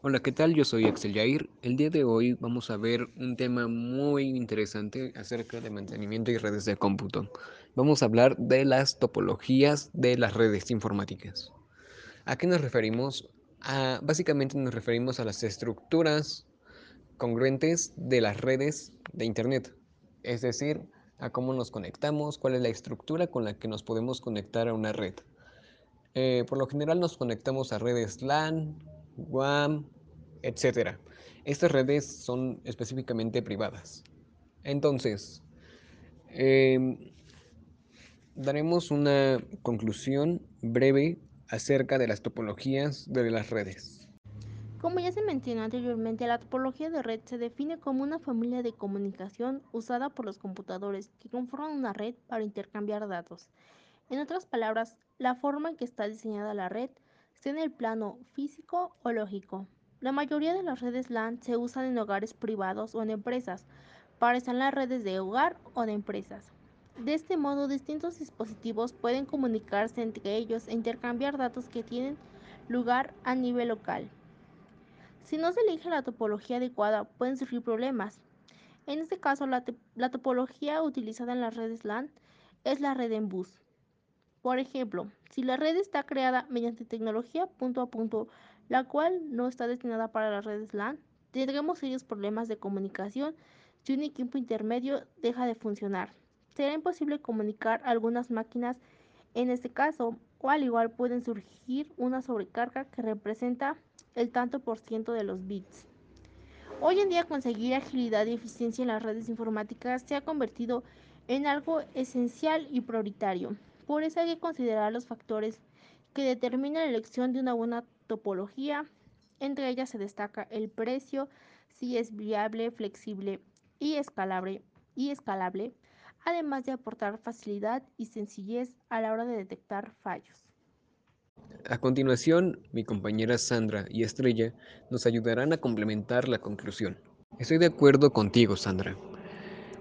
Hola, ¿qué tal? Yo soy Axel Yair. El día de hoy vamos a ver un tema muy interesante acerca de mantenimiento y redes de cómputo. Vamos a hablar de las topologías de las redes informáticas. ¿A qué nos referimos? Básicamente nos referimos a las estructuras congruentes de las redes de Internet, es decir, a cómo nos conectamos, cuál es la estructura con la que nos podemos conectar a una red. Eh, por lo general nos conectamos a redes LAN, WAN, etc. Estas redes son específicamente privadas. Entonces, eh, daremos una conclusión breve acerca de las topologías de las redes. Como ya se mencionó anteriormente, la topología de red se define como una familia de comunicación usada por los computadores que conforman una red para intercambiar datos. En otras palabras, la forma en que está diseñada la red está en el plano físico o lógico. La mayoría de las redes LAN se usan en hogares privados o en empresas, para las redes de hogar o de empresas. De este modo, distintos dispositivos pueden comunicarse entre ellos e intercambiar datos que tienen lugar a nivel local. Si no se elige la topología adecuada, pueden surgir problemas. En este caso, la, topología utilizada en las redes LAN es la red en bus. Por ejemplo, si la red está creada mediante tecnología punto a punto, la cual no está destinada para las redes LAN, tendremos serios problemas de comunicación si un equipo intermedio deja de funcionar. Será imposible comunicar algunas máquinas en este caso, o al igual pueden surgir una sobrecarga que representa el tanto por ciento de los bits. Hoy en día conseguir agilidad y eficiencia en las redes informáticas se ha convertido en algo esencial y prioritario. Por eso hay que considerar los factores que determinan la elección de una buena topología. Entre ellas se destaca el precio, si es viable, flexible y escalable, además de aportar facilidad y sencillez a la hora de detectar fallos. A continuación, mi compañera Sandra y Estrella nos ayudarán a complementar la conclusión. Estoy de acuerdo contigo, Sandra.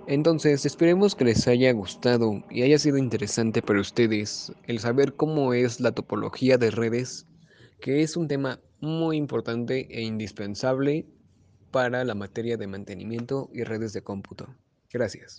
Entonces, esperemos que les haya gustado y haya sido interesante para ustedes el saber cómo es la topología de redes, que es un tema muy importante e indispensable para la materia de mantenimiento y redes de cómputo. Gracias.